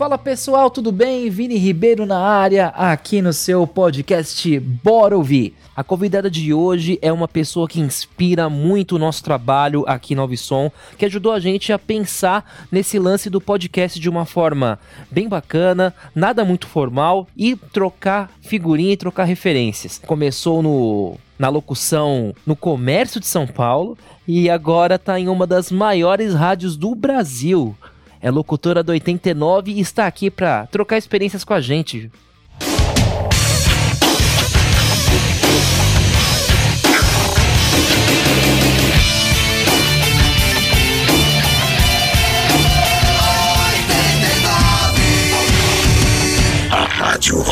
Fala pessoal, tudo bem? Vini Ribeiro na área, aqui no seu podcast Bora Ouvir. A convidada de hoje é uma pessoa que inspira muito o nosso trabalho aqui no Som, que ajudou a gente a pensar nesse lance do podcast de uma forma bem bacana, nada muito formal e trocar figurinha e trocar referências. Começou no na locução no comércio de São Paulo e agora está em uma das maiores rádios do Brasil é locutora do 89 e está aqui para trocar experiências com a gente. Rádio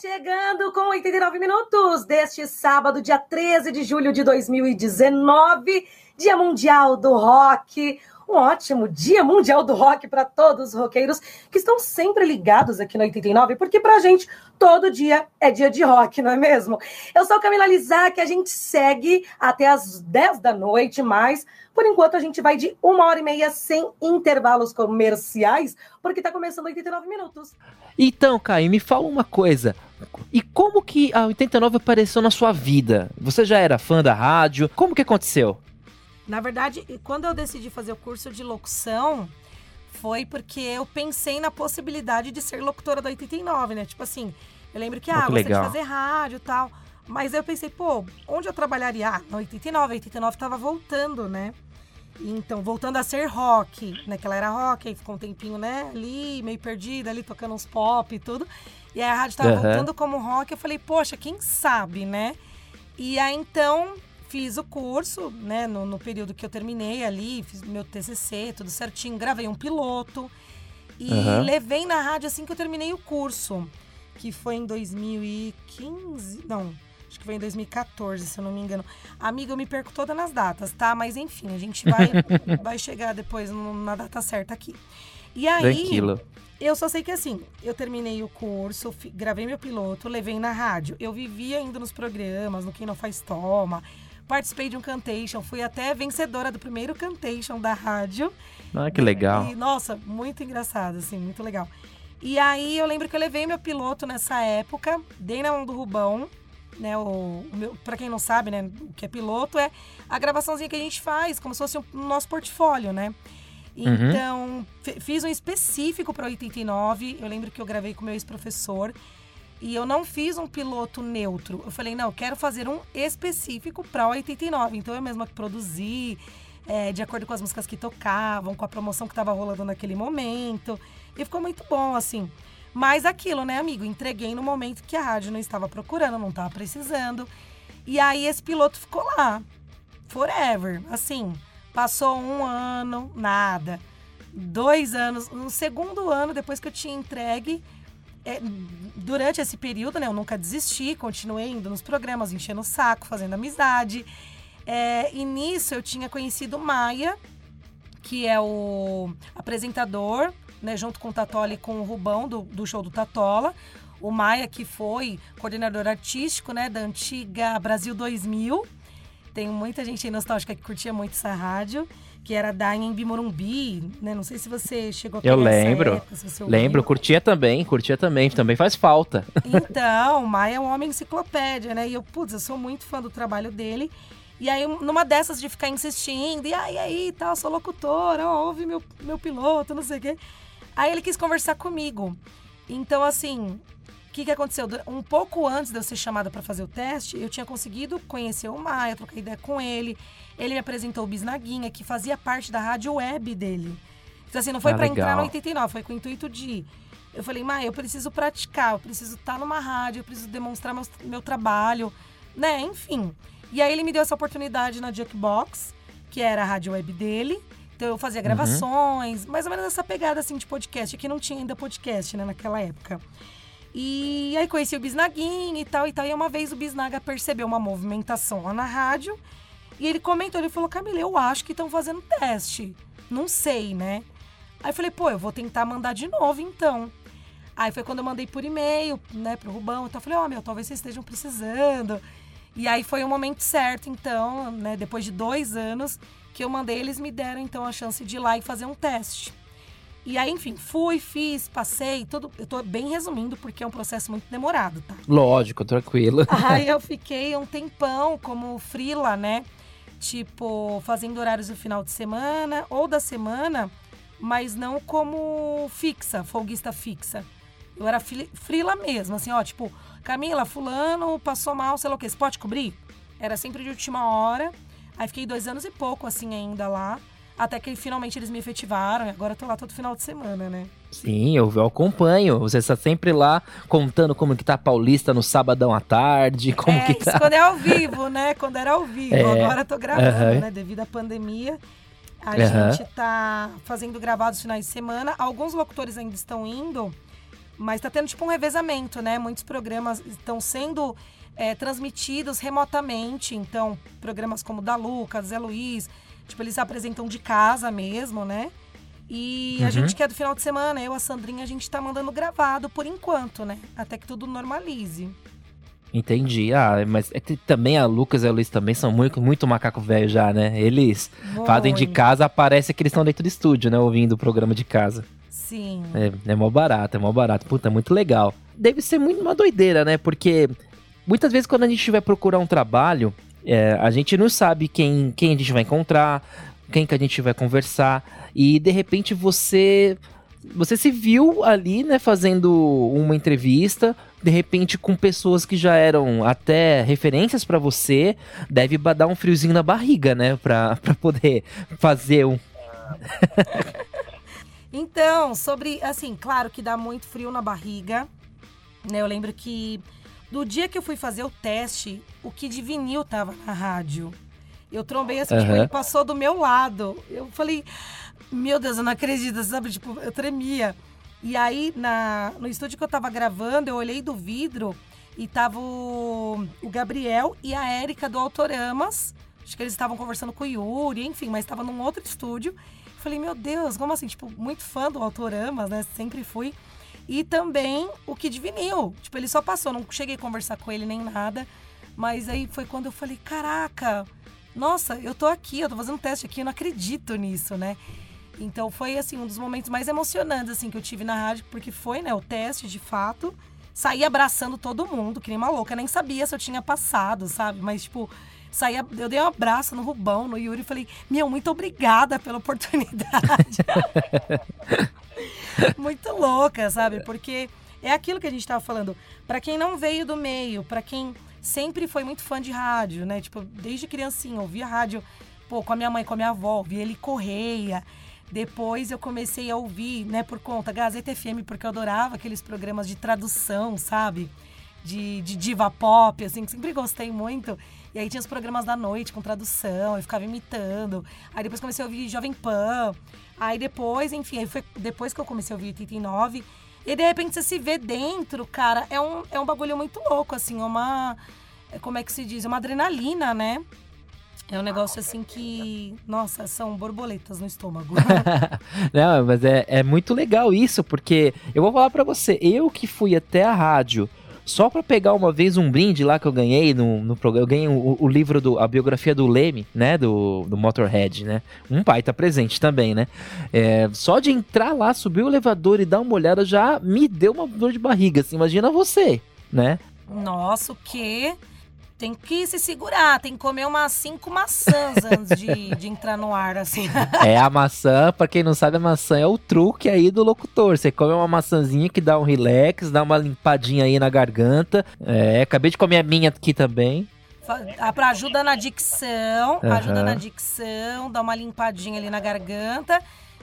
chegando com 89 minutos deste sábado, dia 13 de julho de 2019, Dia Mundial do Rock um ótimo Dia Mundial do Rock para todos os roqueiros que estão sempre ligados aqui no 89, porque para a gente todo dia é dia de rock, não é mesmo? Eu sou Camila Lizac, a gente segue até as 10 da noite, mas por enquanto a gente vai de uma hora e meia sem intervalos comerciais, porque está começando 89 minutos. Então, Caio, me fala uma coisa. E como que a 89 apareceu na sua vida? Você já era fã da rádio? Como que aconteceu? Na verdade, quando eu decidi fazer o curso de locução, foi porque eu pensei na possibilidade de ser locutora da 89, né? Tipo assim, eu lembro que, ah, gostei de fazer rádio e tal. Mas eu pensei, pô, onde eu trabalharia? Ah, na 89, a 89 tava voltando, né? Então, voltando a ser rock, naquela né? era rock, aí ficou um tempinho, né, ali, meio perdida, ali, tocando uns pop e tudo. E aí a rádio tava uhum. voltando como rock, eu falei, poxa, quem sabe, né? E aí, então, fiz o curso, né, no, no, período que eu terminei ali, fiz meu TCC, tudo certinho, gravei um piloto e uhum. levei na rádio assim que eu terminei o curso, que foi em 2015, não, acho que foi em 2014, se eu não me engano. Amiga, eu me perco todas nas datas, tá? Mas enfim, a gente vai, vai chegar depois na data certa aqui. E aí, Tranquilo. eu só sei que assim, eu terminei o curso, gravei meu piloto, levei na rádio. Eu vivia indo nos programas, no Quem Não Faz Toma, participei de um Cantation, fui até vencedora do primeiro Cantation da rádio. Ah, que legal. E, nossa, muito engraçado, assim, muito legal. E aí eu lembro que eu levei meu piloto nessa época, dei na mão do Rubão, né? O, o meu, pra quem não sabe, né, o que é piloto é a gravaçãozinha que a gente faz, como se fosse o um, nosso portfólio, né? Uhum. Então, uhum. fiz um específico para 89. Eu lembro que eu gravei com meu ex-professor. E eu não fiz um piloto neutro. Eu falei, não, eu quero fazer um específico para 89. Então eu mesma que produzi, é, de acordo com as músicas que tocavam, com a promoção que estava rolando naquele momento. E ficou muito bom, assim. Mas aquilo, né, amigo? Entreguei no momento que a rádio não estava procurando, não estava precisando. E aí esse piloto ficou lá. Forever. Assim, passou um ano, nada. Dois anos. No segundo ano, depois que eu tinha entregue, é, durante esse período, né, eu nunca desisti, continuei indo nos programas, enchendo o saco, fazendo amizade. É, e nisso eu tinha conhecido Maia, que é o apresentador, né, junto com o Tatola e com o Rubão do, do show do Tatola. O Maia, que foi coordenador artístico né, da antiga Brasil 2000. Tem muita gente aí nostálgica que curtia muito essa rádio que era da Embi Morumbi, né? Não sei se você chegou a Eu lembro. Época, lembro, curtia também, curtia também, também faz falta. Então, o Maia é um homem enciclopédia, né? E eu, putz, eu sou muito fã do trabalho dele. E aí, numa dessas de ficar insistindo, e aí, aí, tal, sou locutora, ó, ouve meu, meu piloto, não sei o quê. Aí ele quis conversar comigo. Então, assim, o que, que aconteceu? Um pouco antes de eu ser chamada para fazer o teste, eu tinha conseguido conhecer o Maia, trocar ideia com ele. Ele me apresentou o Bisnaguinha, que fazia parte da rádio web dele. Então, assim, não foi ah, para entrar no 89, foi com o intuito de. Eu falei, Maia, eu preciso praticar, eu preciso estar tá numa rádio, eu preciso demonstrar meu, meu trabalho, né? Enfim. E aí ele me deu essa oportunidade na Jukebox, que era a rádio web dele. Então eu fazia uhum. gravações, uhum. mais ou menos essa pegada assim de podcast, que não tinha ainda podcast, né, naquela época. E aí conheci o Bisnaguinha e tal e tal. E uma vez o Bisnaga percebeu uma movimentação lá na rádio e ele comentou, ele falou, Camila, eu acho que estão fazendo teste. Não sei, né? Aí eu falei, pô, eu vou tentar mandar de novo então. Aí foi quando eu mandei por e-mail, né, pro Rubão. Então eu falei, ó, oh, meu, talvez vocês estejam precisando. E aí foi o momento certo, então, né, depois de dois anos que eu mandei, eles me deram então a chance de ir lá e fazer um teste. E aí, enfim, fui, fiz, passei, tudo. Eu tô bem resumindo, porque é um processo muito demorado, tá? Lógico, tranquilo. Aí eu fiquei um tempão como frila, né? Tipo, fazendo horários do final de semana ou da semana, mas não como fixa, folguista fixa. Eu era frila mesmo, assim, ó, tipo, Camila, fulano passou mal, sei lá o quê, você pode cobrir? Era sempre de última hora. Aí fiquei dois anos e pouco, assim, ainda lá. Até que finalmente eles me efetivaram e agora eu tô lá todo final de semana, né? Sim, eu, eu acompanho. Você está sempre lá contando como que tá a Paulista no sabadão à tarde, como é, que tá. Isso quando é ao vivo, né? Quando era ao vivo. É, agora tô gravando, né? Devido à pandemia. A gente tá fazendo gravados finais de semana. Alguns locutores ainda estão indo, mas tá tendo tipo um revezamento, né? Muitos programas estão sendo é, transmitidos remotamente. Então, programas como da Lucas, Zé Luiz, tipo, eles apresentam de casa mesmo, né? E uhum. a gente que é do final de semana, eu, a Sandrinha, a gente tá mandando gravado por enquanto, né? Até que tudo normalize. Entendi. Ah, mas é que também a Lucas e a Luiz também são muito, muito macaco velho já, né? Eles muito. fazem de casa, parece que eles estão dentro do estúdio, né? Ouvindo o programa de casa. Sim. É, é mó barato, é mó barato. Puta, é muito legal. Deve ser muito uma doideira, né? Porque muitas vezes quando a gente vai procurar um trabalho, é, a gente não sabe quem, quem a gente vai encontrar, quem que a gente vai conversar. E de repente você você se viu ali, né, fazendo uma entrevista, de repente com pessoas que já eram até referências para você, deve dar um friozinho na barriga, né, para poder fazer um Então, sobre assim, claro que dá muito frio na barriga, né? Eu lembro que do dia que eu fui fazer o teste, o Kid Vinil tava na rádio. Eu trombei assim, uhum. tipo, ele passou do meu lado. Eu falei, meu Deus, eu não acredito, sabe? Tipo, eu tremia. E aí, na, no estúdio que eu tava gravando, eu olhei do vidro e tava o, o Gabriel e a Érica do Autoramas. Acho que eles estavam conversando com o Yuri, enfim, mas estava num outro estúdio. Falei, meu Deus, como assim? Tipo, muito fã do Autoramas, né? Sempre fui. E também o Kid Vinil. Tipo, ele só passou, não cheguei a conversar com ele nem nada. Mas aí foi quando eu falei, caraca, nossa, eu tô aqui, eu tô fazendo teste aqui, eu não acredito nisso, né? Então foi assim um dos momentos mais emocionantes assim que eu tive na rádio, porque foi, né, o teste de fato. Saí abraçando todo mundo, que nem uma louca, nem sabia se eu tinha passado, sabe? Mas tipo, saí, eu dei um abraço no Rubão, no Yuri e falei: "Meu, muito obrigada pela oportunidade". muito louca, sabe? Porque é aquilo que a gente tava falando. Para quem não veio do meio, para quem sempre foi muito fã de rádio, né? Tipo, desde criancinha, ouvia rádio, pô, com a minha mãe, com a minha avó, ouvia ele Correia. Depois eu comecei a ouvir, né, por conta Gazeta FM, porque eu adorava aqueles programas de tradução, sabe? De, de diva pop, assim, que sempre gostei muito. E aí tinha os programas da noite com tradução, eu ficava imitando. Aí depois comecei a ouvir Jovem Pan. Aí depois, enfim, aí foi depois que eu comecei a ouvir 89. E de repente você se vê dentro, cara, é um, é um bagulho muito louco, assim, é uma. É, como é que se diz? É uma adrenalina, né? É um negócio assim que, nossa, são borboletas no estômago. Não, mas é, é muito legal isso, porque eu vou falar para você, eu que fui até a rádio só para pegar uma vez um brinde lá que eu ganhei no, no programa. Eu ganhei o, o, livro, do, a biografia do Leme, né? Do, do Motorhead, né? Um pai tá presente também, né? É, só de entrar lá, subir o elevador e dar uma olhada já me deu uma dor de barriga. Assim, imagina você, né? Nossa, o quê? Tem que se segurar, tem que comer umas cinco maçãs antes de, de entrar no ar, assim. É, a maçã, pra quem não sabe, a maçã é o truque aí do locutor. Você come uma maçãzinha que dá um relax, dá uma limpadinha aí na garganta. É, acabei de comer a minha aqui também. Pra ajuda na dicção, uhum. ajuda na dicção, dá uma limpadinha ali na garganta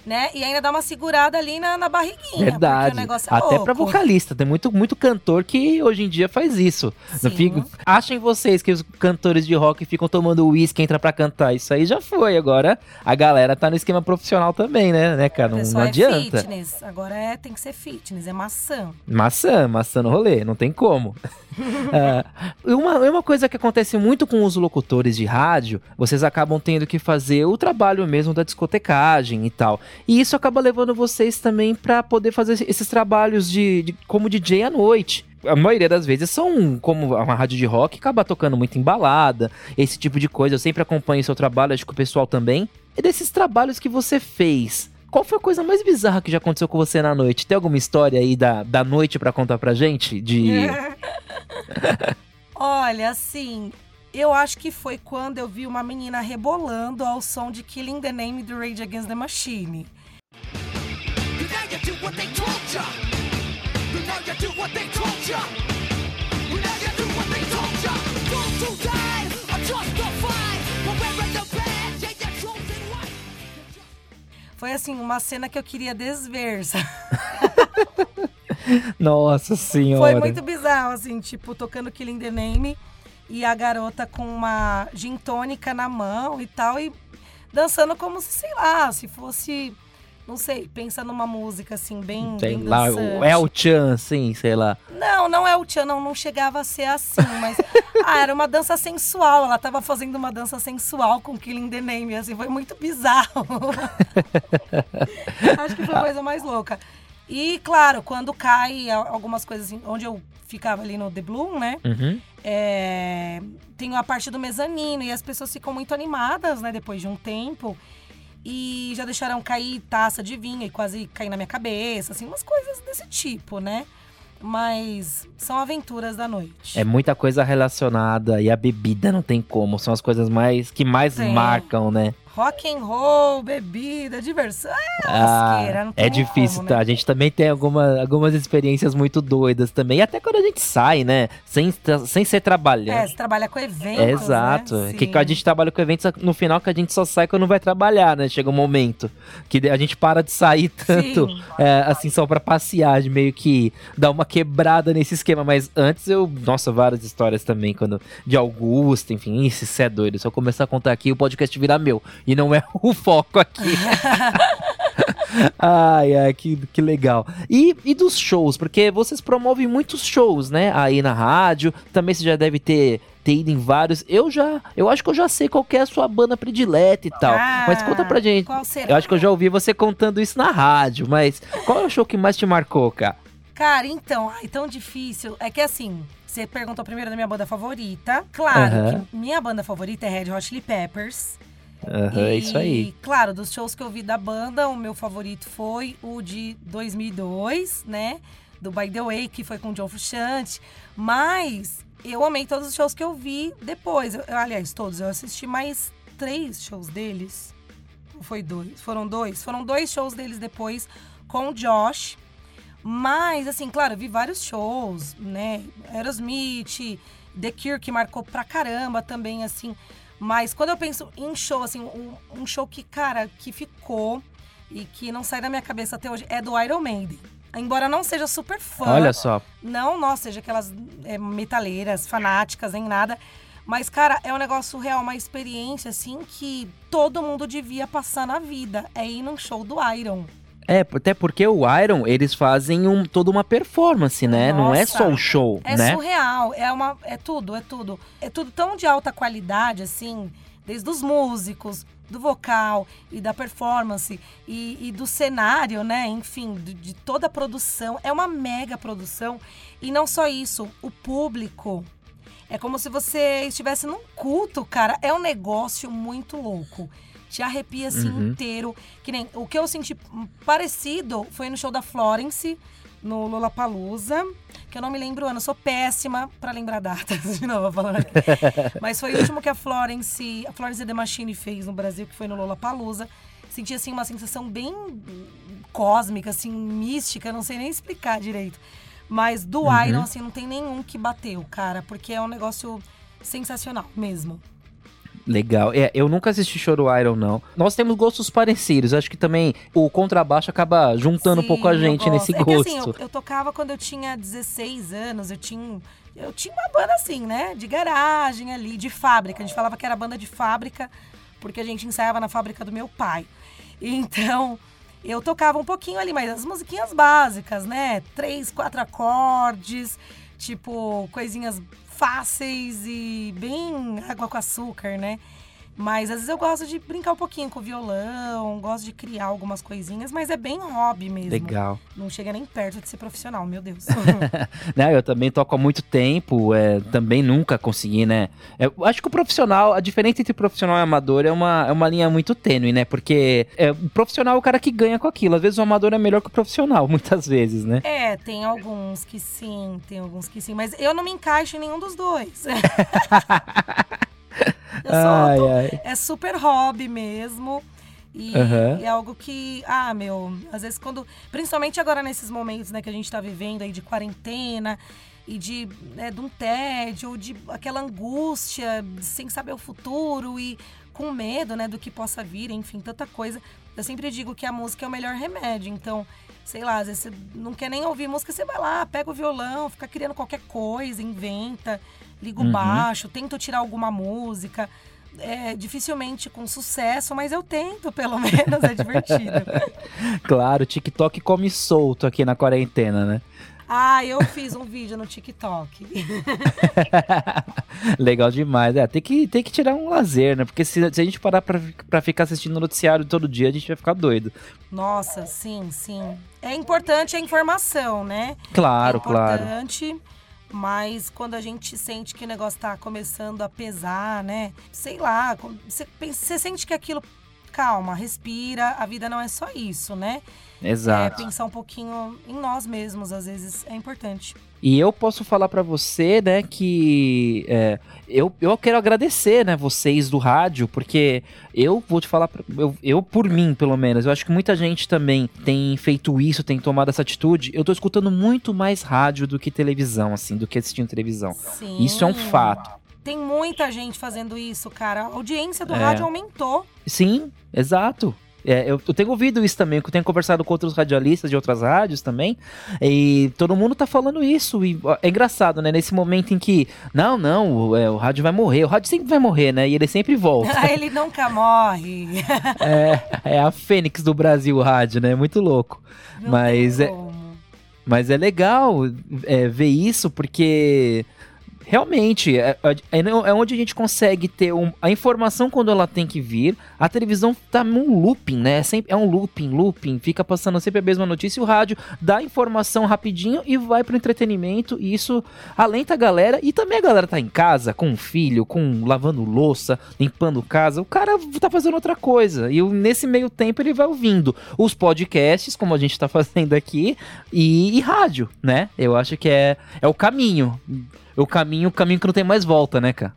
né? E ainda dá uma segurada ali na, na barriguinha. Verdade. É Até pra vocalista. Tem muito, muito cantor que hoje em dia faz isso. Não fica... Achem vocês que os cantores de rock ficam tomando uísque, entra pra cantar. Isso aí já foi. Agora a galera tá no esquema profissional também, né, né cara? Não, não é adianta. É fitness. Agora é, tem que ser fitness, é maçã. Maçã, maçã no rolê, não tem como. uh, uma, uma coisa que acontece muito com os locutores de rádio, vocês acabam tendo que fazer o trabalho mesmo da discotecagem e tal. E isso acaba levando vocês também para poder fazer esses trabalhos de, de como DJ à noite a maioria das vezes são como uma rádio de rock, acaba tocando muito embalada, esse tipo de coisa. Eu sempre acompanho o seu trabalho, acho que o pessoal também. E desses trabalhos que você fez, qual foi a coisa mais bizarra que já aconteceu com você na noite? Tem alguma história aí da, da noite pra contar pra gente? De. Olha, assim, eu acho que foi quando eu vi uma menina rebolando ao som de Killing the Name do Rage Against the Machine. Foi assim, uma cena que eu queria desver? Nossa senhora. Foi muito bizarro, assim, tipo, tocando Killing the Name e a garota com uma gin tônica na mão e tal, e dançando como se, sei lá, se fosse, não sei, pensa numa música assim, bem. Sei bem lá, o El Chan, assim, sei lá. Não, não é o Tchan, não, não chegava a ser assim, mas. ah, era uma dança sensual. Ela tava fazendo uma dança sensual com Killing the Name, assim, foi muito bizarro. Acho que foi a coisa mais louca. E, claro, quando cai algumas coisas assim, onde eu ficava ali no The Bloom, né? Uhum. É, tem a parte do mezanino e as pessoas ficam muito animadas, né, depois de um tempo. E já deixaram cair taça de vinho e quase cair na minha cabeça, assim, umas coisas desse tipo, né? Mas são aventuras da noite. É muita coisa relacionada e a bebida não tem como. São as coisas mais que mais Tem. marcam, né? Rock and roll, bebida, diversão. É Ah, não é difícil, como, tá? né? A gente também tem alguma, algumas experiências muito doidas também. E até quando a gente sai, né? Sem, sem ser É, trabalhando. você trabalha com eventos, É, exato. né? Que a gente trabalha com eventos no final que a gente só sai quando vai trabalhar, né? Chega um momento que a gente para de sair tanto, é, assim, só pra passear, de meio que dar uma quebrada nesse esquema. Mas antes eu, nossa, várias histórias também, quando de Augusto, enfim, isso, isso é doido. Se eu começar a contar aqui, o podcast vira meu. E não é o foco aqui. ai, ai, que, que legal. E, e dos shows, porque vocês promovem muitos shows, né? Aí na rádio, também você já deve ter, ter ido em vários. Eu já, eu acho que eu já sei qual que é a sua banda predileta e tal. Ah, mas conta pra gente. Qual será? Eu acho que eu já ouvi você contando isso na rádio, mas qual é o show que mais te marcou, cara? Cara, então, ai, tão difícil. É que assim, você perguntou primeiro da minha banda favorita. Claro Aham. que minha banda favorita é Red Hot Chili Peppers. É E, isso aí. Claro, dos shows que eu vi da banda, o meu favorito foi o de 2002, né? Do By The Way, que foi com o John Frusciante. Mas eu amei todos os shows que eu vi depois. Eu- aliás, todos. Eu assisti mais três shows deles. Foi dois? Foram dois? Foram dois shows deles depois com o Josh. Mas, assim, claro, eu vi vários shows, né? Aerosmith, The Cure, que marcou pra caramba também, assim. Mas quando eu penso em show, assim, um, um show que, cara, que ficou e que não sai da minha cabeça até hoje é do Iron Maiden. Embora não seja super fã. Olha só. Não, nossa, seja aquelas é, metaleiras, fanáticas, nem nada. Mas, cara, é um negócio real, uma experiência, assim, que todo mundo devia passar na vida. É ir num show do Iron. É, até porque o Iron, eles fazem um, toda uma performance, né? Não é Nossa. só o show, É né? surreal, é uma, é tudo, é tudo. É tudo tão de alta qualidade, assim, desde os músicos, do vocal e da performance e, e do cenário, né? Enfim, de, de toda a produção. É uma mega produção. E não só isso, o público. É como se você estivesse num culto, cara. É um negócio muito louco. Te arrepia assim Uhum. inteiro. Que nem o que eu senti parecido foi no show da Florence, no Lollapalooza. Que eu não me lembro o ano, eu sou péssima pra lembrar datas, de novo falando aqui. Mas foi o último que a Florence, a Florence The Machine fez no Brasil, que foi no Lollapalooza. Senti assim uma sensação bem cósmica, assim, mística, não sei nem explicar direito. Mas do Uhum. Iron, assim, não tem nenhum que bateu, cara, porque é um negócio sensacional mesmo. Legal. É, eu nunca assisti show do Iron, não. Nós temos gostos parecidos. Acho que também o contrabaixo acaba juntando um pouco a Sim, gente nesse gosto. gosto. É que assim, eu, eu tocava quando eu tinha 16 anos, eu tinha, eu tinha uma banda assim, né? De garagem ali, de fábrica. A gente falava que era banda de fábrica, porque a gente ensaiava na fábrica do meu pai. Então, eu tocava um pouquinho ali, mas as musiquinhas básicas, né? Três, quatro acordes, tipo, coisinhas fáceis e bem água com açúcar, né? Mas às vezes eu gosto de brincar um pouquinho com o violão, gosto de criar algumas coisinhas, mas é bem hobby mesmo. Legal. Não chega nem perto de ser profissional, meu Deus. né, eu também toco há muito tempo, é, também nunca consegui, né? Eu acho que o profissional, a diferença entre profissional e amador é uma, é uma linha muito tênue, né? Porque é, o profissional é o cara que ganha com aquilo. Às vezes o amador é melhor que o profissional, muitas vezes, né? é, tem alguns que sim, tem alguns que sim, mas eu não me encaixo em nenhum dos dois. Ai, tô- ai. é super hobby mesmo. E Aham. é algo que, ah, meu, às vezes quando. Principalmente agora nesses momentos né, que a gente tá vivendo aí de quarentena e de, né, de um tédio, ou de aquela angústia, sem saber o futuro e com medo, né, do que possa vir, enfim, tanta coisa. Eu sempre digo que a música é o melhor remédio. Então, sei lá, às vezes você não quer nem ouvir música, você vai lá, pega o violão, fica criando qualquer coisa, inventa, liga o Uhum. baixo, tenta tirar alguma música. É, dificilmente com sucesso, mas eu tento, pelo menos, é divertido. Claro, o TikTok come solto aqui na quarentena, né? Ah, eu fiz um vídeo no TikTok. Legal demais. É, tem que, tem que tirar um lazer, né? Porque se, se a gente parar pra, pra ficar assistindo noticiário todo dia, a gente vai ficar doido. Nossa, sim, sim. É importante a informação, né? Claro, é claro. importante, mas quando a gente sente que o negócio tá começando a pesar, né? Sei lá, você sente que aquilo. Calma, respira, a vida não é só isso, né? É, Exato. pensar um pouquinho em nós mesmos, às vezes, é importante. E eu posso falar pra você, né, que é, eu, eu quero agradecer, né, vocês do rádio, porque eu vou te falar, eu, eu por mim, pelo menos, eu acho que muita gente também tem feito isso, tem tomado essa atitude. Eu tô escutando muito mais rádio do que televisão, assim, do que assistindo televisão. Sim. Isso é um fato. Tem muita gente fazendo isso, cara. A audiência do É. rádio aumentou. Sim, exato. É, eu, eu tenho ouvido isso também, eu tenho conversado com outros radialistas de outras rádios também, e todo mundo tá falando isso. E é engraçado, né? Nesse momento em que, não, não, o, é, o rádio vai morrer, o rádio sempre vai morrer, né? E ele sempre volta. Ele nunca morre. é, é a fênix do Brasil, o rádio, né? Muito louco. Não Mas é- como. Mas é legal é, ver isso porque realmente é, é- é onde a gente consegue ter um- a informação quando ela tem que vir. A televisão tá num looping, né? É, sempre, é um looping, looping, fica passando sempre a mesma notícia. E o rádio dá informação rapidinho e vai pro entretenimento. E isso alenta a galera. E também a galera tá em casa com um filho, com lavando louça, limpando casa. O cara tá fazendo outra coisa. E nesse meio tempo ele vai ouvindo os podcasts, como a gente tá fazendo aqui, e, e rádio, né? Eu acho que é, é o caminho. O caminho, o caminho que não tem mais volta, né, cara?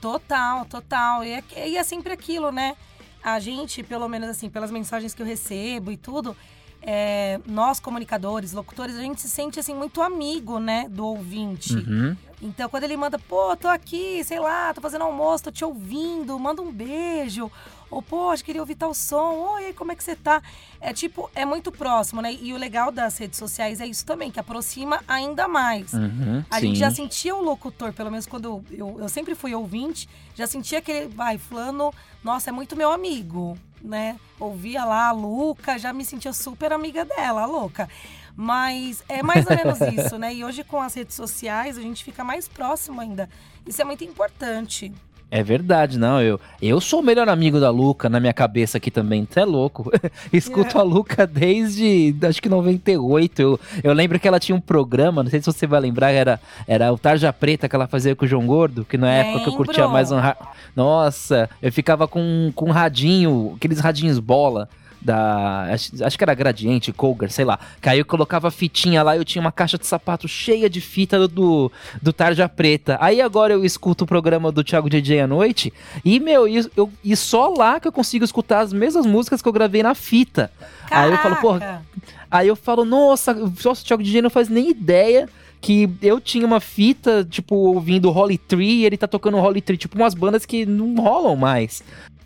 Total, total. E é, e é sempre aquilo, né? A gente, pelo menos assim, pelas mensagens que eu recebo e tudo, é, nós comunicadores, locutores, a gente se sente assim muito amigo, né, do ouvinte. Uhum. Então, quando ele manda, pô, tô aqui, sei lá, tô fazendo almoço, tô te ouvindo, manda um beijo. Ou, poxa, queria ouvir tal som. Oi, como é que você tá? É tipo, é muito próximo, né? E o legal das redes sociais é isso também, que aproxima ainda mais. Uhum. A Sim. gente já sentia o locutor, pelo menos quando eu, eu, eu sempre fui ouvinte, já sentia aquele, vai, fulano, nossa, é muito meu amigo, né? Ouvia lá a Luca, já me sentia super amiga dela, a louca. Mas é mais ou menos isso, né? E hoje com as redes sociais a gente fica mais próximo ainda. Isso é muito importante. É verdade, não. Eu, eu sou o melhor amigo da Luca na minha cabeça aqui também. Você é louco. Escuto a Luca desde acho que 98. Eu, eu lembro que ela tinha um programa, não sei se você vai lembrar, era, era o Tarja Preta que ela fazia com o João Gordo, que na época que eu curtia mais um. ra- Nossa, eu ficava com, com um radinho, aqueles radinhos bola. Da. Acho, acho que era Gradiente, Cougar, sei lá. Que aí eu colocava fitinha lá e eu tinha uma caixa de sapato cheia de fita do, do Tarja Preta. Aí agora eu escuto o programa do Thiago DJ à noite e, meu, e, eu, e só lá que eu consigo escutar as mesmas músicas que eu gravei na fita. Aí eu falo, porra, Caraca! Aí eu falo, nossa, nossa, o Thiago DJ não faz nem ideia que eu tinha uma fita, tipo, ouvindo Holly Tree e ele tá tocando Holly Tree, tipo umas bandas que não rolam mais.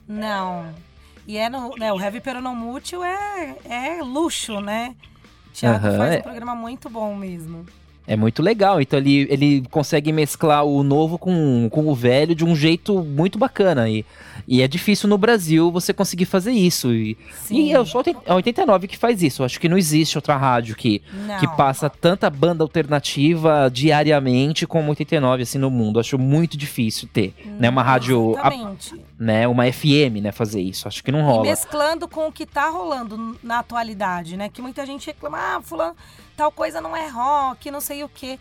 Não. E é no, né, o Heavy Peronomútil é, é luxo, né? Tiago Aham, faz é. um programa muito bom mesmo. É muito legal. Então ele, ele consegue mesclar o novo com, com o velho de um jeito muito bacana. E, e é difícil no Brasil você conseguir fazer isso. E, Sim. e eu sou a 89 que faz isso. Eu acho que não existe outra rádio que, Não. que passa tanta banda alternativa diariamente como 89 assim no mundo. Acho muito difícil ter, né, uma rádio, a- né, uma FM, né, fazer isso. Acho que não E rola. mesclando com o que tá rolando na atualidade, né? Que muita gente reclama, ah, fulano, tal coisa não é rock, não sei o quê.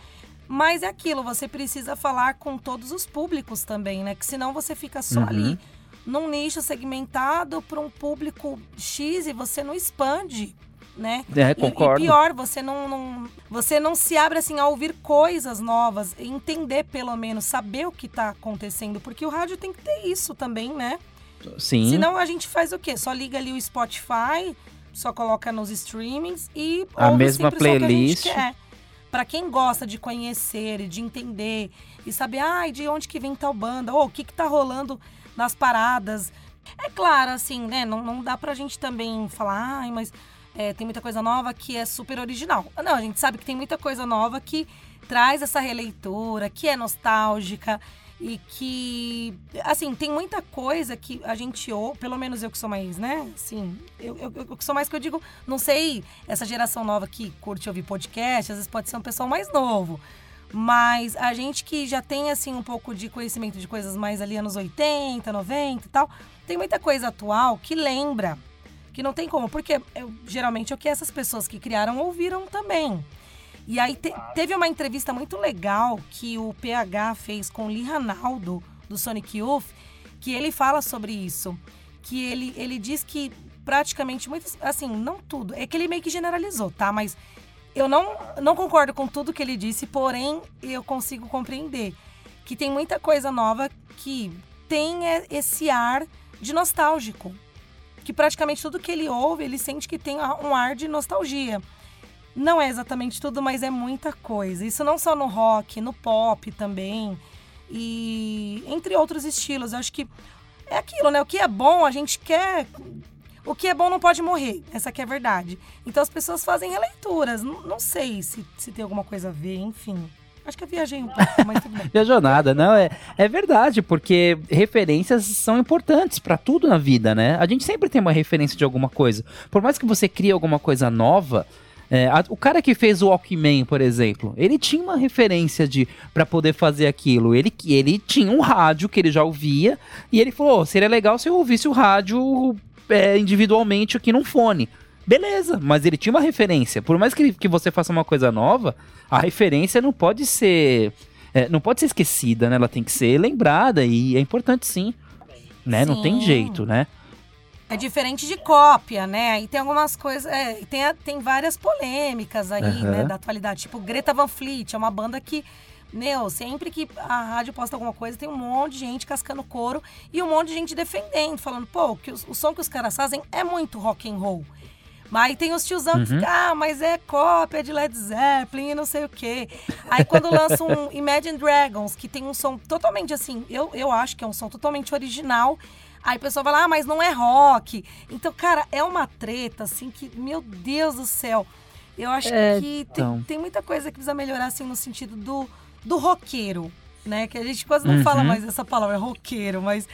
Mas é aquilo, você precisa falar com todos os públicos também, né? Que senão você fica só Uhum. ali num nicho segmentado para um público X e você não expande, né? É, E- concordo. E, pior, você não, não- você não se abre assim a ouvir coisas novas, entender pelo menos, saber o que tá acontecendo, porque o rádio tem que ter isso também, né? Sim. Senão a gente faz o quê? Só liga ali o Spotify, só coloca nos streamings e A mesma que a playlist. quer. Pra quem gosta de conhecer e de entender e saber, ai, de onde que vem tal banda, ou o que que tá rolando nas paradas. É claro, assim, né? Não, não dá pra gente também falar, ai, mas é, tem muita coisa nova que é super original. Não, a gente sabe que tem muita coisa nova que traz essa releitura, que é nostálgica e que, assim, tem muita coisa que a gente ouve, pelo menos eu que sou mais, né? Assim, eu, eu, eu que sou mais que eu digo, não sei, essa geração nova que curte ouvir podcast, às vezes pode ser um pessoal mais novo. Mas a gente que já tem, assim, um pouco de conhecimento de coisas mais ali anos 80, 90 e tal, tem muita coisa atual que lembra, que não tem como, porque eu, geralmente é o que essas pessoas que criaram ouviram também. E aí te- teve uma entrevista muito legal que o PH fez com o Lee Ranaldo, do Sonic Youth, que ele fala sobre isso. Que ele, ele diz que praticamente muitas. Assim, não tudo. É que ele meio que generalizou, tá? Mas eu não, não concordo com tudo que ele disse, porém eu consigo compreender que tem muita coisa nova que tem é, esse ar de nostálgico. Que praticamente tudo que ele ouve, ele sente que tem um ar de nostalgia. Não é exatamente tudo, mas é muita coisa. Isso não só no rock, no pop também. E entre outros estilos. Eu acho que é aquilo, né? O que é bom, a gente quer. O que é bom não pode morrer. Essa aqui é a verdade. Então as pessoas fazem releituras. Não, não sei se, se tem alguma coisa a ver, enfim. Acho que eu viajei um pouco, mas tudo bem. Viajou nada, não, é, é verdade, porque referências são importantes pra tudo na vida, né? A gente sempre tem uma referência de alguma coisa. Por mais que você crie alguma coisa nova, é, a- o cara que fez o Walkman, por exemplo, ele tinha uma referência de para poder fazer aquilo. Ele, ele tinha um rádio que ele já ouvia e ele falou: "Oh, seria legal se eu ouvisse o rádio é, individualmente aqui num fone. Beleza, mas ele tinha uma referência. Por mais que, que você faça uma coisa nova, a referência não pode ser. é, não pode ser esquecida, né? Ela tem que ser lembrada e é importante sim. Né? Não tem Sim. jeito, né? É diferente de cópia, né? Aí tem algumas coisas. É, e tem, tem várias polêmicas aí, Aham. né, da atualidade. Tipo, Greta Van Fleet é uma banda que. Meu, sempre que a rádio posta alguma coisa, tem um monte de gente cascando couro e um monte de gente defendendo, falando, pô, que os- o som que os caras fazem é muito rock and roll. Mas aí tem os tiozão que Uhum. ficam, ah, mas é cópia de Led Zeppelin e não sei o quê. Aí quando lança um Imagine Dragons, que tem um som totalmente assim, eu, eu acho que é um som totalmente original. Aí o pessoal vai lá, ah, mas não é rock. Então, cara, é uma treta, assim, que, meu Deus do céu. Eu acho É, que então. tem, tem muita coisa que precisa melhorar, assim, no sentido do, do roqueiro, né? Que a gente quase não fala Uhum. mais essa palavra, roqueiro, mas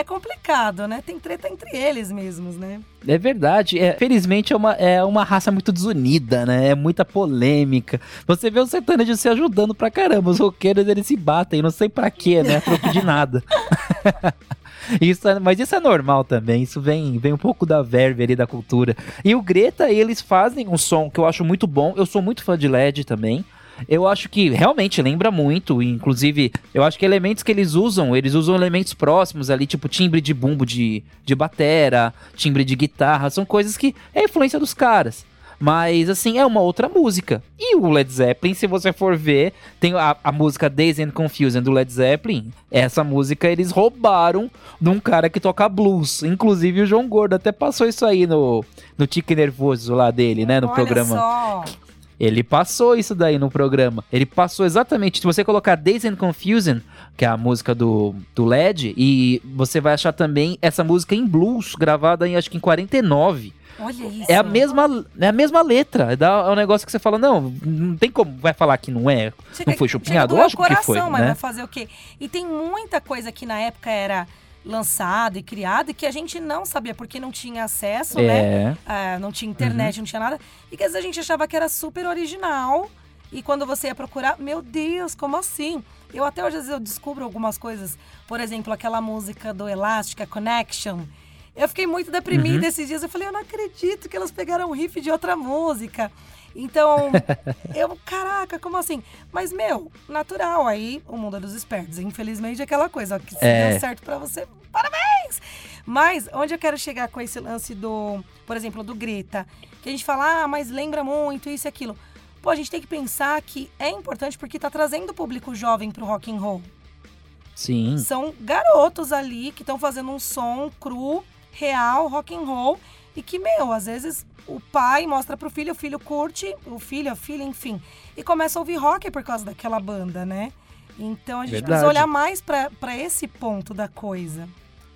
é complicado, né? Tem treta entre eles mesmos, né? É verdade. É, felizmente é uma, é uma raça muito desunida, né? É muita polêmica. Você vê o sertanejo se ajudando pra caramba. Os roqueiros eles se batem, não sei pra quê, né? Troco de nada. Isso é- mas isso é normal também, isso vem, vem um pouco da verve ali da cultura. E o Greta, eles fazem um som que eu acho muito bom, eu sou muito fã de LED também. Eu acho que realmente lembra muito, inclusive, eu acho que elementos que eles usam, eles usam elementos próximos ali, tipo timbre de bumbo de, de batera, timbre de guitarra, são coisas que é influência dos caras. Mas, assim, é uma outra música. E o Led Zeppelin, se você for ver, tem a, a música Days and Confusion do Led Zeppelin. Essa música eles roubaram de um cara que toca blues. Inclusive o João Gordo até passou isso aí no, no Tique Nervoso lá dele, né? No Olha programa. só. Ele passou isso daí no programa. Ele passou exatamente. Se você colocar Days and Confusion, que é a música do, do LED, e você vai achar também essa música em blues, gravada em acho que em 49. Olha isso. É a mesma, é a mesma letra. Dá- É um negócio que você fala, não, não tem como. Vai falar que não é. Chega- não foi chupinhado? Lógico que coração, foi, mas né? vai fazer o quê? E tem muita coisa que na época era lançado e criado e que a gente não sabia porque não tinha acesso, né? É. Ah, não tinha internet, não tinha nada. E que às vezes a gente achava que era super original. E quando você ia procurar, meu Deus, como assim? Eu até hoje às vezes eu descubro algumas coisas. Por exemplo, aquela música do Elástica, Connection. Eu fiquei muito deprimida esses dias. Eu falei, eu não acredito que elas pegaram um riff de outra música. Então, eu, caraca, como assim? Mas, meu, natural, aí o mundo é dos espertos. Infelizmente, é aquela coisa, ó, que se É. deu certo pra você, parabéns! Mas, onde eu quero chegar com esse lance do, por exemplo, do Greta? Que a gente fala, ah, mas lembra muito isso e aquilo. Pô, a gente tem que pensar que é importante porque tá trazendo o público jovem pro rock and roll. Sim. São garotos ali que estão fazendo um som cru, real, rock and roll. E que, meu, às vezes o pai mostra pro filho, o filho curte, o filho, a filha, enfim. E começa a ouvir rock por causa daquela banda, né? Então a gente Verdade. precisa olhar mais pra pra esse ponto da coisa.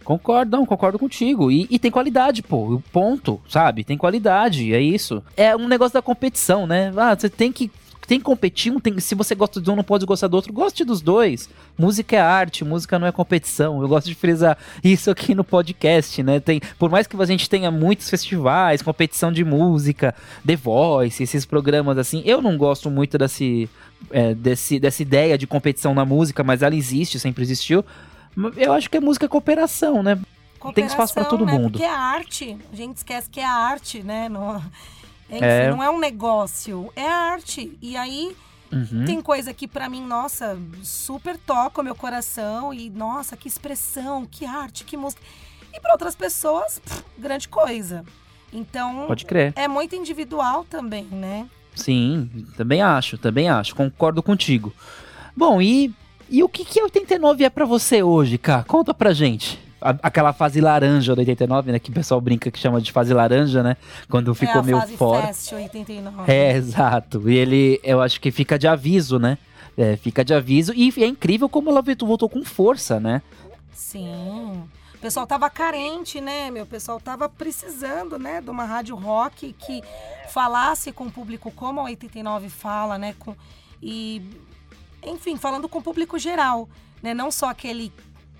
Concordo, não, concordo contigo. E, e tem qualidade, pô. o Ponto, sabe? Tem qualidade, é isso. É um negócio da competição, né? Ah, você tem que. Tem que competir, um tem, se você gosta de um, não pode gostar do outro. Goste dos dois. Música é arte, música não é competição. Eu gosto de frisar isso aqui no podcast, né? Tem, por mais que a gente tenha muitos festivais, competição de música, The Voice, esses programas assim, eu não gosto muito desse, é, desse, dessa ideia de competição na música, mas ela existe, sempre existiu. Eu acho que é música cooperação, né? Tem espaço pra todo né? mundo. Porque é arte. A gente esquece que é arte, né? Não, enfim, É. não é um negócio, é arte. E aí Uhum. tem coisa que pra mim, nossa, super toca o meu coração e nossa, que expressão, que arte, que música. E pra outras pessoas, pff, grande coisa. Então, Pode crer. é muito individual também, né? Sim, também acho, também acho. Concordo contigo. Bom, e, e o que, que 89 é pra você hoje, cara? Conta pra gente. A- aquela fase laranja do 89, né? Que o pessoal brinca que chama de fase laranja, né? Quando ficou é meio fora. Fest 89. É, exato. E ele, eu acho que fica de aviso, né? É, fica de aviso. E é incrível como ela voltou voltou com força, né? Sim. O pessoal tava carente, né, meu? O pessoal tava precisando, né, de uma rádio rock que falasse com o público como a 89 fala, né? Com, e, enfim, falando com o público geral, né? Não só aquele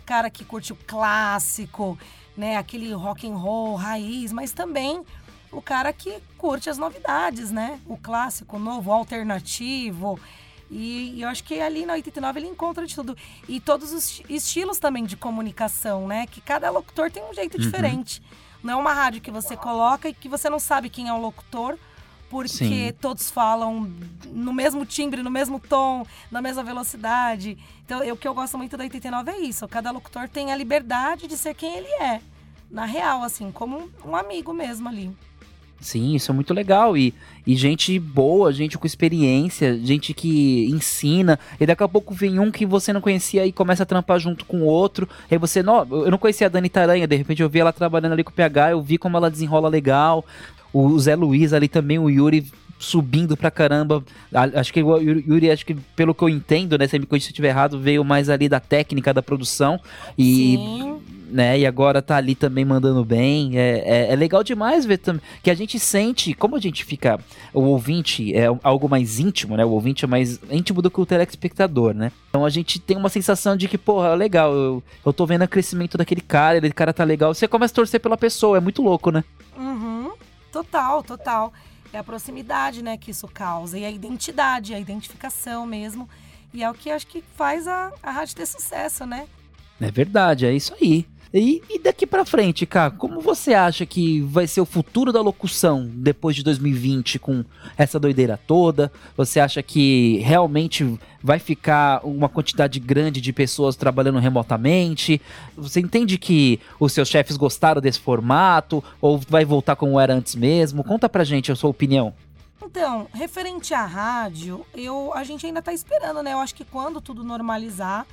cara que curte o clássico, né? Aquele rock and roll raiz, mas também o cara que curte as novidades, né? O clássico, o novo, o alternativo. E, e eu acho que ali na 89 ele encontra de tudo. E todos os esti- estilos também de comunicação, né? Que cada locutor tem um jeito Uhum. diferente. Não é uma rádio que você coloca e que você não sabe quem é o locutor, porque Sim. todos falam no mesmo timbre, no mesmo tom, na mesma velocidade. Então, eu- o que eu gosto muito da 89 é isso. Cada locutor tem a liberdade de ser quem ele é. Na real, assim, como um amigo mesmo ali. Sim, isso é muito legal. E, e gente boa, gente com experiência, gente que ensina. E daqui a pouco vem um que você não conhecia e começa a trampar junto com o outro. Aí você, não, eu não conhecia a Dani Taranha, de repente eu vi ela trabalhando ali com o PH, eu vi como ela desenrola legal. O Zé Luiz ali também, o Yuri subindo pra caramba. Acho que o Yuri, Yuri, acho que pelo que eu entendo, né, se me corrija se eu estiver errado, veio mais ali da técnica da produção. E Sim. né? E agora tá ali também mandando bem. É, é, é legal demais ver também que a gente sente, como a gente fica, o ouvinte é algo mais íntimo, né? O ouvinte é mais íntimo do que o telespectador, né? Então a gente tem uma sensação de que, porra, legal, eu, eu tô vendo o crescimento daquele cara, aquele cara tá legal. Você começa a torcer pela pessoa, é muito louco, né? Uhum. Total, total. É a proximidade, né, que isso causa. E a identidade, a identificação mesmo. E é o que acho que faz a, a rádio ter sucesso, né? É verdade, é isso aí. E, e daqui pra frente, cara, como você acha que vai ser o futuro da locução depois de 2020 com essa doideira toda? Você acha que realmente vai ficar uma quantidade grande de pessoas trabalhando remotamente? Você entende que os seus chefes gostaram desse formato ou vai voltar como era antes mesmo? Conta pra gente a sua opinião. Então, referente à rádio, eu, a gente ainda tá esperando, né? Eu acho que quando tudo normalizar,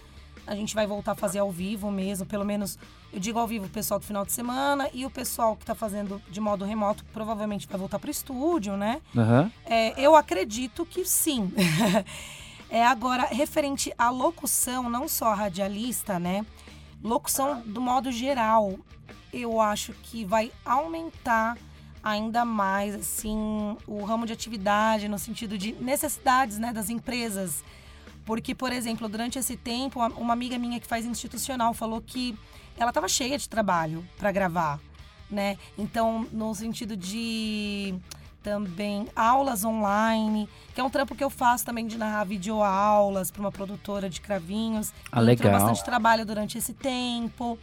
A gente vai voltar a fazer ao vivo mesmo, pelo menos eu digo ao vivo o pessoal do final de semana e o pessoal que tá fazendo de modo remoto provavelmente vai voltar pro estúdio, né? Aham. É, eu acredito que sim. é agora referente à locução, não só a radialista, né? Locução do modo geral, eu acho que vai aumentar ainda mais assim o ramo de atividade no sentido de necessidades, né, das empresas. Porque, por exemplo, durante esse tempo, uma- amiga minha que faz institucional falou que ela estava cheia de trabalho para gravar, né? Então, no sentido de também aulas online, que é um trampo que eu faço também de narrar videoaulas para uma produtora de cravinhos. Ah, E entrou legal. bastante trabalho durante esse tempo.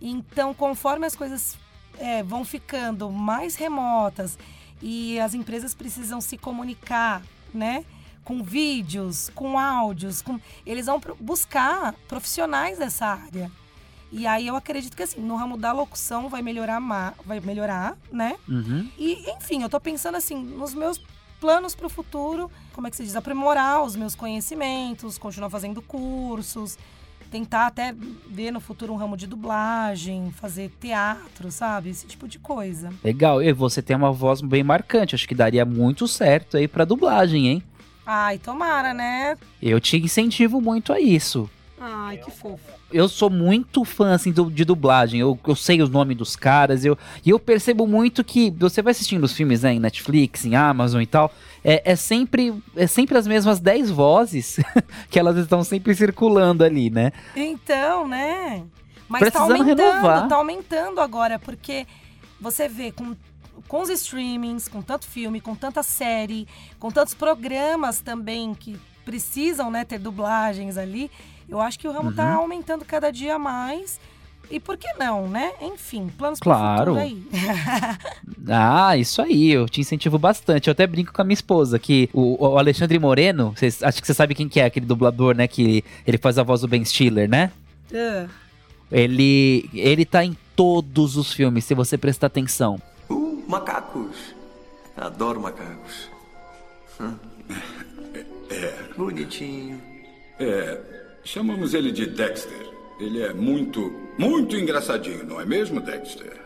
Então, conforme as coisas é, vão ficando mais remotas e as empresas precisam se comunicar, né? Com vídeos, com áudios, com... eles vão buscar profissionais dessa área. E aí eu acredito que assim, no ramo da locução vai melhorar, vai melhorar, né? Uhum. E, enfim, eu tô pensando assim, nos meus planos para o futuro, como é que se diz? Aprimorar os meus conhecimentos, continuar fazendo cursos, tentar até ver no futuro um ramo de dublagem, fazer teatro, sabe? Esse tipo de coisa. Legal. E você tem uma voz bem marcante. Acho que daria muito certo aí pra dublagem, hein? Ai, tomara, né? Eu te incentivo muito a isso. Ai, que fofo. Eu sou muito fã, assim, do- de dublagem. Eu, eu sei os nomes dos caras. Eu, e eu percebo muito que você vai assistindo os filmes né, em Netflix, em Amazon e tal. É, é sempre, é sempre as mesmas 10 vozes que elas estão sempre circulando ali, né? Então, né? Mas tá Precisando aumentando, renovar. tá aumentando agora, porque você vê com, com os streamings, com tanto filme, com tanta série, com tantos programas também que precisam, né, ter dublagens ali, eu acho que o ramo tá Uhum. aumentando cada dia mais. E por que não, né? Enfim, planos Claro. pro futuro aí. Ah, isso aí, eu te incentivo bastante. Eu até brinco com a minha esposa, que o, o Alexandre Moreno, vocês- acho que você sabe quem que é, aquele dublador, né? Que ele faz a voz do Ben Stiller, né? Ah, Ele, ele tá em todos os filmes, se você prestar atenção. Macacos. Adoro macacos. Hum. É. Bonitinho. É, chamamos ele de Dexter. Ele é muito, muito engraçadinho, não é mesmo, Dexter?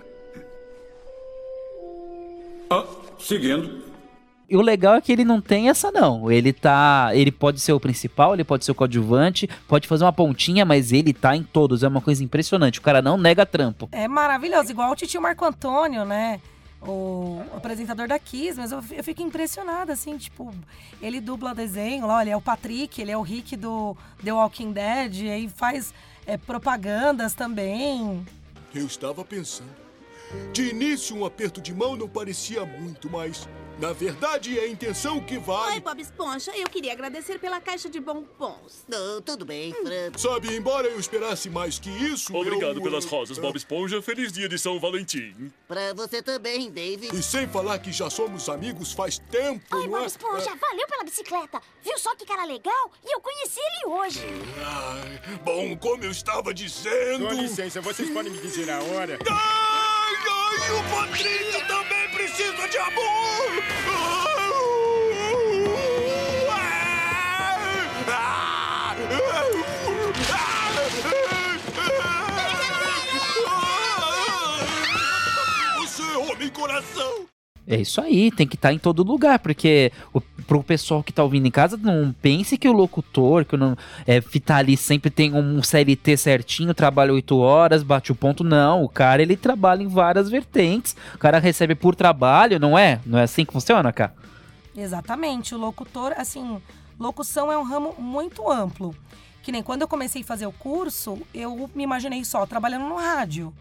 Ah, seguindo. E o legal é que ele não tem essa não. Ele tá, ele pode ser o principal, ele pode ser o coadjuvante, pode fazer uma pontinha, mas ele tá em todos. É uma coisa impressionante. O cara não nega trampo. É maravilhoso, igual o titio Marco Antônio, né? O apresentador da Kiss, mas eu, eu fico impressionada, assim, tipo, ele dubla desenho, lá, ele é o Patrick, ele é o Rick do The Walking Dead, e aí faz é, propagandas também. Eu estava pensando. De início, um aperto de mão não parecia muito, mas na verdade é a intenção que Oi, vale. Bob Esponja. Eu queria agradecer pela caixa de bombons. Não, tudo bem, Fran. Sabe, embora eu esperasse mais que isso. Obrigado eu, pelas eh, rosas, Bob Esponja. Feliz dia de São Valentim. Pra você também, Dave. E sem falar que já somos amigos faz tempo, Oi, não Bob é? Esponja, valeu pela bicicleta. Viu só que cara legal? E eu conheci ele hoje. Ai, bom, como eu estava dizendo. Com licença, vocês podem me dizer a hora? Ai, ai, o Patrício também precisa de amor! É isso aí, tem que estar em todo lugar, porque o, pro pessoal que tá ouvindo em casa, não pense que o locutor, que não é, tá ali sempre tem um CLT certinho, trabalha 8 horas, bate o ponto. Não, o cara ele trabalha em várias vertentes. O cara recebe por trabalho, não é? Não é assim que funciona, cara? Exatamente, o locutor, assim, locução é um ramo muito amplo. Que nem quando eu comecei a fazer o curso, eu me imaginei só trabalhando no rádio.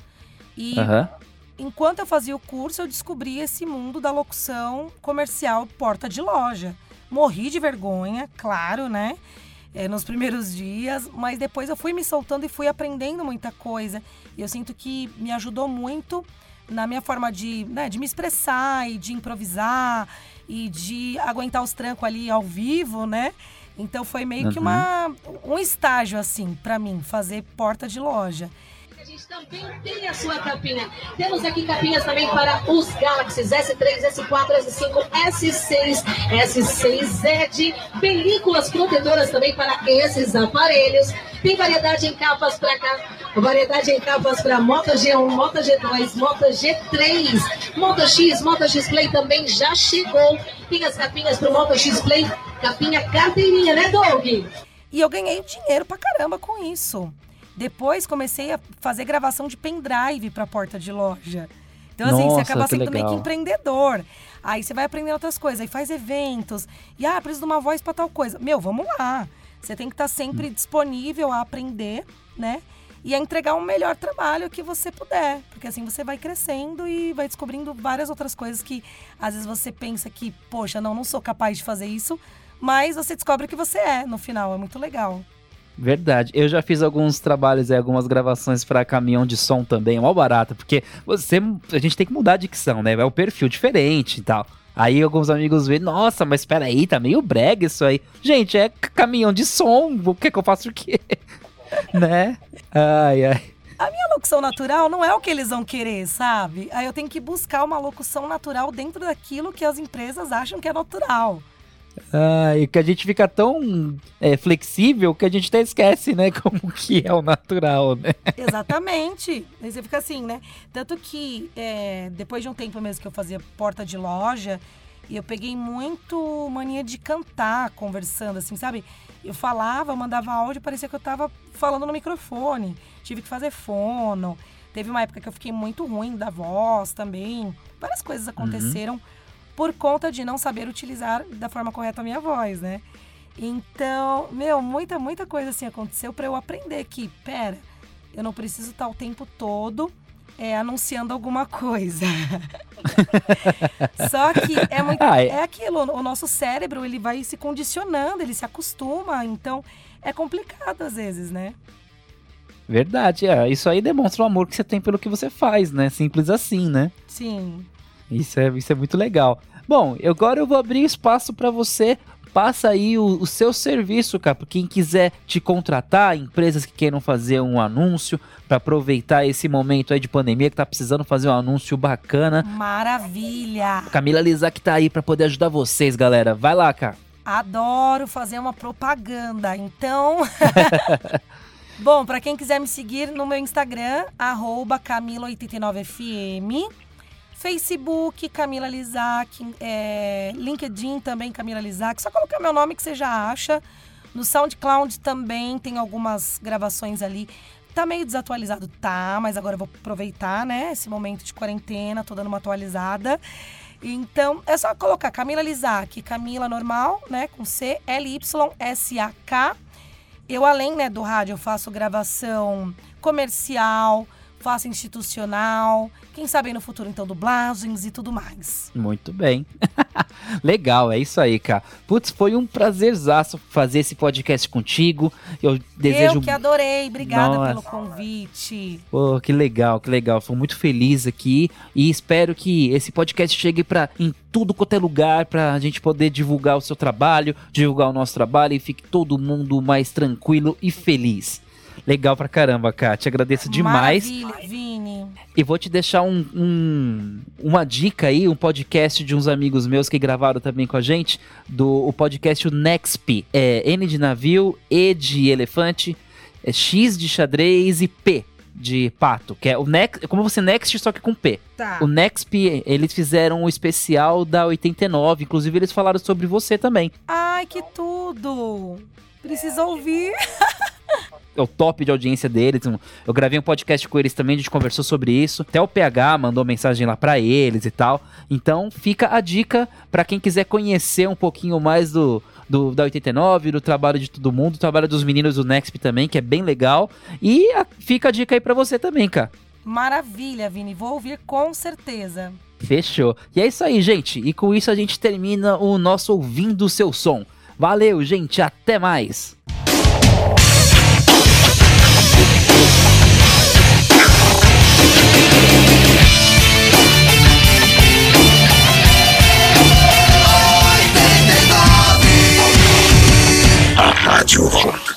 E Aham. Enquanto eu fazia o curso, eu descobri esse mundo da locução comercial porta de loja. Morri de vergonha, claro, né? É, nos primeiros dias, mas depois eu fui me soltando e fui aprendendo muita coisa. E eu sinto que me ajudou muito na minha forma de, né, de me expressar e de improvisar e de aguentar os trancos ali ao vivo, né? Então foi meio que Uhum. uma, um estágio, assim, pra mim, fazer porta de loja. Também tem a sua capinha. Temos aqui capinhas também para os Galaxies S3, S4, S5, S6, S6 Edge, películas protetoras também para esses aparelhos. Tem variedade em capas para cá, variedade em capas para Moto G1, Moto G2, Moto G3, Moto X, Moto X Play também já chegou. Tem as capinhas para o Moto X Play, capinha carteirinha, né, Doug? E eu ganhei dinheiro pra caramba com isso. Depois comecei a fazer gravação de pendrive pra porta de loja. Então, assim, você Nossa, acaba que sendo meio que empreendedor. Aí você vai aprendendo outras coisas, aí faz eventos. E, ah, preciso de uma voz pra tal coisa. Meu, vamos lá. Você tem que estar sempre disponível a aprender, né? E a entregar o melhor trabalho que você puder. Porque assim você vai crescendo e vai descobrindo várias outras coisas que às vezes você pensa que, poxa, não, não sou capaz de fazer isso. Mas você descobre que você é no final. É muito legal. Verdade. Eu já fiz alguns trabalhos e algumas gravações pra caminhão de som também, mó barato, porque você a gente tem que mudar a dicção, né? É um perfil diferente e tal. Aí alguns amigos veem, nossa, mas peraí, tá meio brega isso aí. Gente, é caminhão de som, o que que eu faço o quê? né? Ai, ai. A minha locução natural não é o que eles vão querer, sabe? Aí eu tenho que buscar uma locução natural dentro daquilo que as empresas acham que é natural. Ai, que a gente fica tão é, flexível que a gente até esquece, né? Como que é o natural, né? Exatamente. Aí você fica assim, né? Tanto que é, depois de um tempo mesmo que eu fazia porta de loja, e eu peguei muito mania de cantar, conversando, assim, sabe? Eu falava, mandava áudio, parecia que eu tava falando no microfone. Tive que fazer fono. Teve uma época que eu fiquei muito ruim da voz também. Várias coisas aconteceram por conta de não saber utilizar da forma correta a minha voz, né? Então, meu, muita, muita coisa assim aconteceu para eu aprender que, pera, eu não preciso estar o tempo todo é, anunciando alguma coisa. Só que é muito. Ah, é- é aquilo, o nosso cérebro ele vai se condicionando, ele se acostuma, então é complicado às vezes, né? Verdade, é. Isso aí demonstra o amor que você tem pelo que você faz, né? Simples assim, né? Sim. Isso é, isso é muito legal. Bom, agora eu vou abrir espaço para você. Passa aí o, o seu serviço, cara. Quem quiser te contratar, empresas que queiram fazer um anúncio, para aproveitar esse momento aí de pandemia, que tá precisando fazer um anúncio bacana. Maravilha! Camila Lizac tá aí para poder ajudar vocês, galera. Vai lá, cara. Adoro fazer uma propaganda. Então, bom, para quem quiser me seguir no meu Instagram, arroba Camila89FM. Facebook, Camila Lizac. é, LinkedIn também, Camila Lizac. Só colocar meu nome que você já acha. No SoundCloud também tem algumas gravações ali. Tá meio desatualizado, tá, mas agora eu vou aproveitar, né, esse momento de quarentena, tô dando uma atualizada. Então, é só colocar Camila Lizac, Camila normal, né, com C, L-Y-S-A-K. Eu, além, né, do rádio, eu faço gravação comercial, faço institucional, quem sabe no futuro, então, dublagens e tudo mais. Muito bem. Legal, é isso aí, cara. Putz, foi um prazerzaço fazer esse podcast contigo. Eu desejo. Eu que adorei, obrigada Nossa. pelo convite. Pô, que legal, que legal. Fui muito feliz aqui e espero que esse podcast chegue para em tudo quanto é lugar pra a gente poder divulgar o seu trabalho, divulgar o nosso trabalho e fique todo mundo mais tranquilo e feliz. Legal pra caramba, cara. Te agradeço demais. Maravilha, Vini. E vou te deixar um, um- uma dica aí, um podcast de uns amigos meus que gravaram também com a gente, do o podcast o Nexp. É N de navio, E de elefante, é X de xadrez e P de pato, que é o Next, é como você Next só que com P. Tá. O Nexp, eles fizeram um especial da 89, inclusive eles falaram sobre você também. Ai, que tudo! Precisa ouvir. é o top de audiência deles. Eu gravei um podcast com eles também, a gente conversou sobre isso. Até o PH mandou mensagem lá pra eles e tal. Então fica a dica pra quem quiser conhecer um pouquinho mais do, do da 89, do trabalho de todo mundo, do trabalho dos meninos do Nexp também, que é bem legal. E a- fica a dica aí pra você também, cara. Maravilha, Vini. Vou ouvir com certeza. Fechou. E é isso aí, gente. E com isso a gente termina o nosso Ouvindo o Seu Som. Valeu, gente. Até mais. 绝望